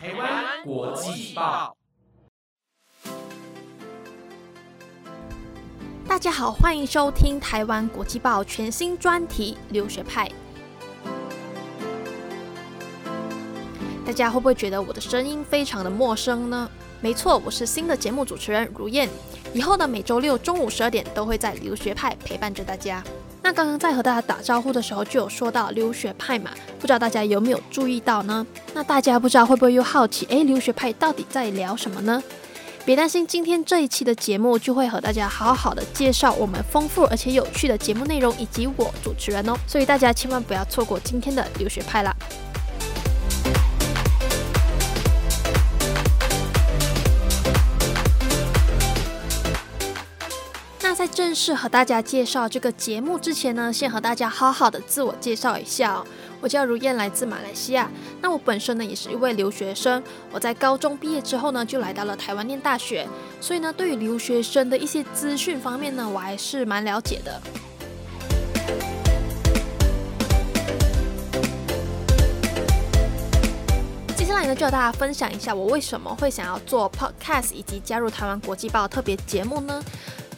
台湾国际报大家好，欢迎收听台湾国际报全新专题《留学派》。大家会不会觉得我的声音非常的陌生呢？没错，我是新的节目主持人如燕。以后呢，每周六中午十二点都会在留学派陪伴着大家。那刚刚在和大家打招呼的时候，就有说到留学派嘛，不知道大家有没有注意到呢？那大家不知道会不会又好奇，诶，留学派到底在聊什么呢？别担心，今天这一期的节目就会和大家好好的介绍我们丰富而且有趣的节目内容，以及我主持人哦，所以大家千万不要错过今天的留学派啦。式和大家介绍这个节目之前呢，先和大家好好的自我介绍一下。我叫如燕，来自马来西亚。那我本身呢也是一位留学生。我在高中毕业之后呢，就来到了台湾念大学。所以呢，对于留学生的一些资讯方面呢，我还是蛮了解的。接下来呢，就和大家分享一下我为什么会想要做 podcast 以及加入台湾国际报特别节目呢？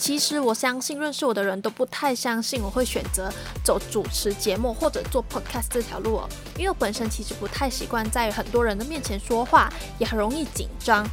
其实我相信认识我的人都不太相信我会选择走主持节目或者做 podcast 这条路哦，因为我本身其实不太习惯在很多人的面前说话，也很容易紧张。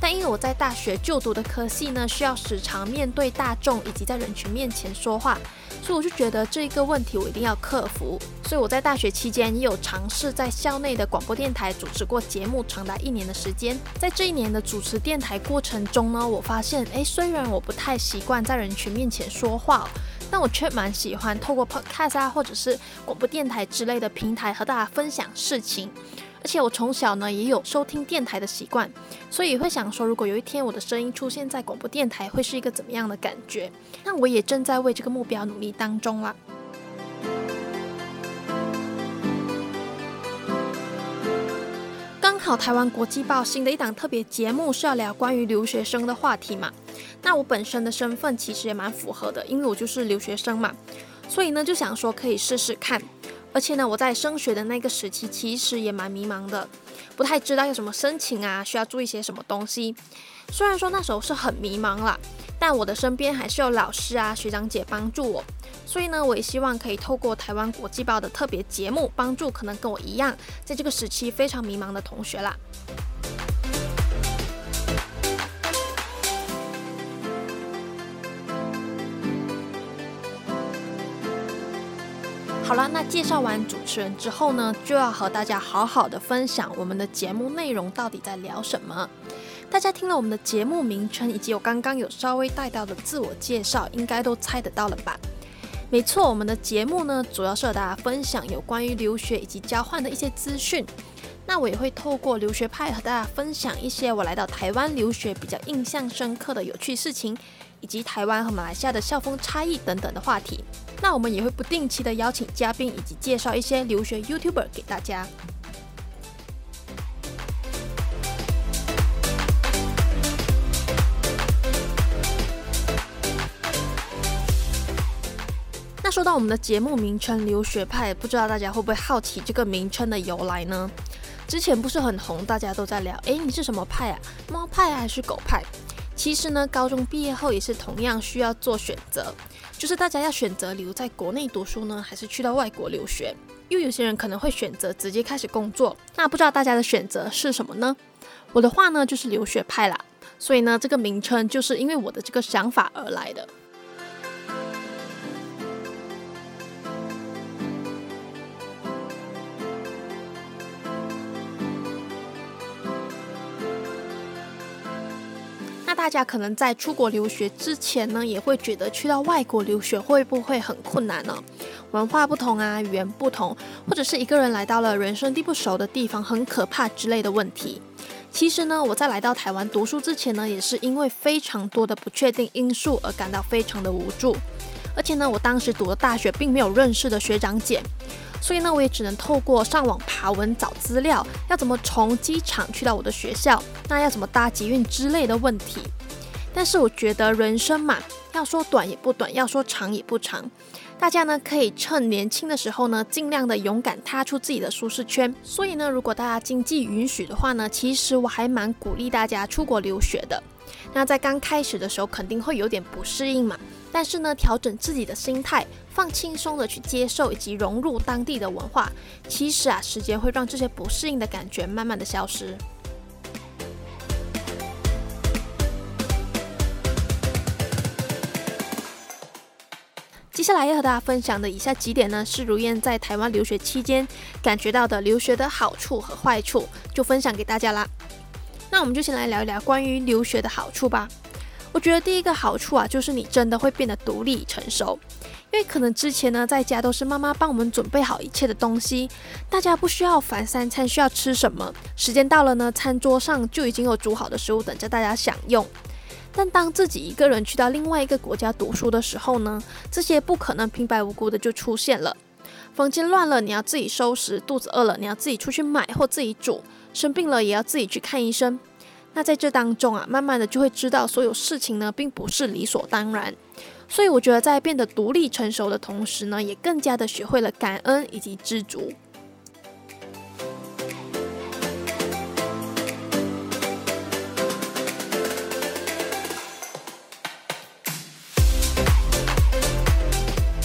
但因为我在大学就读的科系呢，需要时常面对大众以及在人群面前说话。所以我就觉得这一个问题我一定要克服，所以我在大学期间也有尝试在校内的广播电台主持过节目，长达一年的时间。在这一年的主持电台过程中呢，我发现，诶，虽然我不太习惯在人群面前说话，但我却蛮喜欢透过 podcast 啊，或者是广播电台之类的平台和大家分享事情。而且我从小呢也有收听电台的习惯，所以会想说，如果有一天我的声音出现在广播电台，会是一个怎么样的感觉？那我也正在为这个目标努力当中啦。刚好台湾国际报新的一档特别节目是要聊关于留学生的话题嘛，那我本身的身份其实也蛮符合的，因为我就是留学生嘛，所以呢就想说可以试试看。而且呢，我在升学的那个时期，其实也蛮迷茫的，不太知道要什么申请啊，需要注意些什么东西。虽然说那时候是很迷茫啦，但我的身边还是有老师啊、学长姐帮助我。所以呢，我也希望可以透过台湾国际报的特别节目，帮助可能跟我一样，在这个时期非常迷茫的同学啦。好了，那介绍完主持人之后呢，就要和大家好好的分享我们的节目内容到底在聊什么。大家听了我们的节目名称以及我刚刚有稍微带到的自我介绍，应该都猜得到了吧？没错，我们的节目呢，主要是和大家分享有关于留学以及交换的一些资讯。那我也会透过留学派和大家分享一些我来到台湾留学比较印象深刻的有趣事情。以及台湾和马来西亚的校风差异等等的话题，那我们也会不定期的邀请嘉宾以及介绍一些留学 YouTuber 给大家。那说到我们的节目名称“留学派”，不知道大家会不会好奇这个名称的由来呢？之前不是很红，大家都在聊，诶，你是什么派啊？猫派还是狗派？其实呢，高中毕业后也是同样需要做选择，就是大家要选择留在国内读书呢，还是去到外国留学？又有些人可能会选择直接开始工作，那不知道大家的选择是什么呢？我的话呢，就是留学派啦，所以呢，这个名称就是因为我的这个想法而来的。大家可能在出国留学之前呢，也会觉得去到外国留学会不会很困难呢？文化不同啊，语言不同，或者是一个人来到了人生地不熟的地方，很可怕之类的问题。其实呢，我在来到台湾读书之前呢，也是因为非常多的不确定因素而感到非常的无助。而且呢，我当时读的大学并没有认识的学长姐，所以呢，我也只能透过上网爬文找资料，要怎么从机场去到我的学校，那要怎么搭捷运之类的问题。但是我觉得人生嘛，要说短也不短，要说长也不长。大家呢可以趁年轻的时候呢，尽量的勇敢踏出自己的舒适圈。所以呢，如果大家经济允许的话呢，其实我还蛮鼓励大家出国留学的。那在刚开始的时候肯定会有点不适应嘛，但是呢，调整自己的心态，放轻松的去接受以及融入当地的文化，其实啊，时间会让这些不适应的感觉慢慢的消失。接下来要和大家分享的以下几点呢，是如燕在台湾留学期间感觉到的留学的好处和坏处，就分享给大家啦。那我们就先来聊一聊关于留学的好处吧。我觉得第一个好处啊，就是你真的会变得独立成熟，因为可能之前呢在家都是妈妈帮我们准备好一切的东西，大家不需要烦三餐需要吃什么，时间到了呢，餐桌上就已经有煮好的食物等着大家享用。但当自己一个人去到另外一个国家读书的时候呢，这些不可能平白无故的就出现了。房间乱了，你要自己收拾；肚子饿了，你要自己出去买或自己煮；生病了，也要自己去看医生。那在这当中啊，慢慢的就会知道所有事情呢，并不是理所当然。所以我觉得在变得独立成熟的同时呢，也更加的学会了感恩以及知足。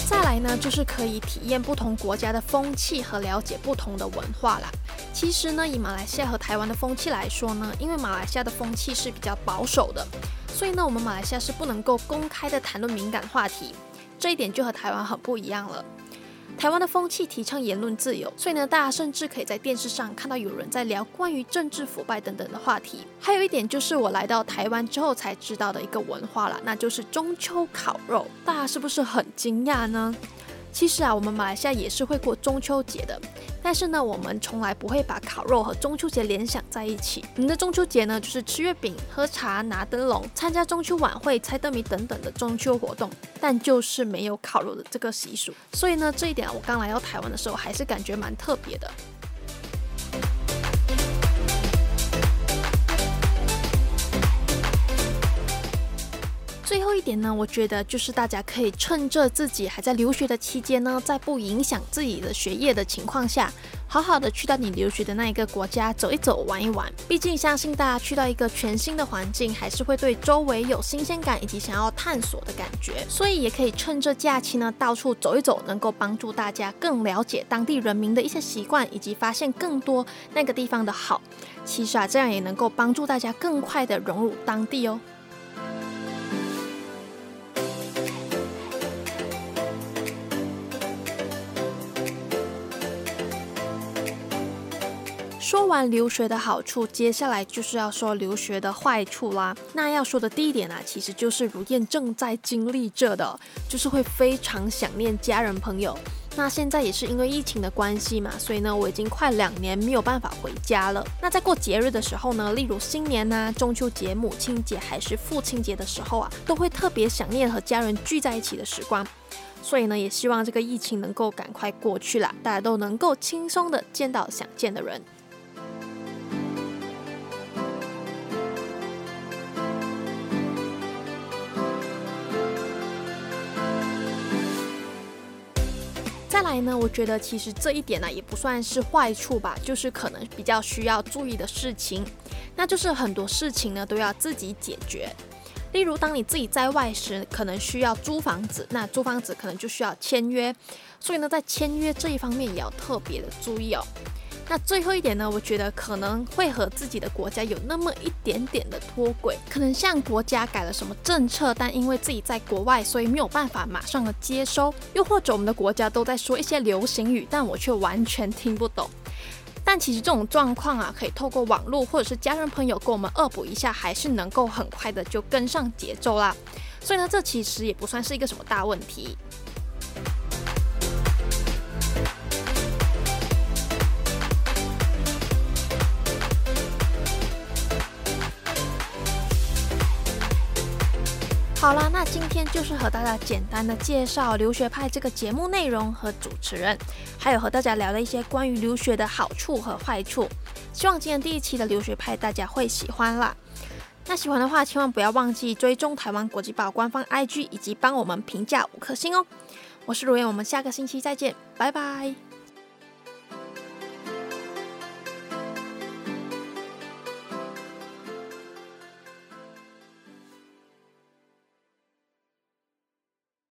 再来呢就是可以体验不同国家的风气和了解不同的文化啦。其实呢，以马来西亚和台湾的风气来说呢，因为马来西亚的风气是比较保守的，所以呢，我们马来西亚是不能够公开的谈论敏感话题，这一点就和台湾很不一样了。台湾的风气提倡言论自由，所以呢，大家甚至可以在电视上看到有人在聊关于政治腐败等等的话题。还有一点就是我来到台湾之后才知道的一个文化了，那就是中秋烤肉，大家是不是很惊讶呢？其实啊，我们马来西亚也是会过中秋节的，但是呢，我们从来不会把烤肉和中秋节联想在一起。我们的中秋节呢，就是吃月饼、喝茶、拿灯笼、参加中秋晚会、猜灯谜等等的中秋活动，但就是没有烤肉的这个习俗。所以呢，这一点我刚来到台湾的时候，还是感觉蛮特别的。点呢，我觉得就是大家可以趁着自己还在留学的期间呢，在不影响自己的学业的情况下，好好的去到你留学的那一个国家走一走、玩一玩。毕竟相信大家去到一个全新的环境，还是会对周围有新鲜感以及想要探索的感觉。所以也可以趁着假期呢，到处走一走，能够帮助大家更了解当地人民的一些习惯，以及发现更多那个地方的好。其实啊，这样也能够帮助大家更快的融入当地哦。说完留学的好处，接下来就是要说留学的坏处啦。那要说的第一点呢，其实就是如燕正在经历着的，就是会非常想念家人朋友。那现在也是因为疫情的关系嘛，所以呢，我已经快两年没有办法回家了。那在过节日的时候呢，例如新年呐、中秋节、母亲节还是父亲节的时候啊，都会特别想念和家人聚在一起的时光。所以呢，也希望这个疫情能够赶快过去啦，大家都能够轻松的见到想见的人。再来呢，我觉得其实这一点呢也不算是坏处吧，就是可能比较需要注意的事情，那就是很多事情呢都要自己解决。例如，当你自己在外时，可能需要租房子，那租房子可能就需要签约，所以呢，在签约这一方面也要特别的注意哦。那最后一点呢，我觉得可能会和自己的国家有那么一点点的脱轨，可能像国家改了什么政策，但因为自己在国外，所以没有办法马上的接收；又或者我们的国家都在说一些流行语，但我却完全听不懂。但其实这种状况啊，可以透过网络或者是家人朋友给我们恶补一下，还是能够很快的就跟上节奏啦。所以呢，这其实也不算是一个什么大问题。好啦，那今天就是和大家简单的介绍《留学派》这个节目内容和主持人，还有和大家聊了一些关于留学的好处和坏处。希望今天第一期的《留学派》大家会喜欢啦。那喜欢的话，千万不要忘记追踪台湾国际报官方 IG，以及帮我们评价五颗星哦。我是如燕，我们下个星期再见，拜拜。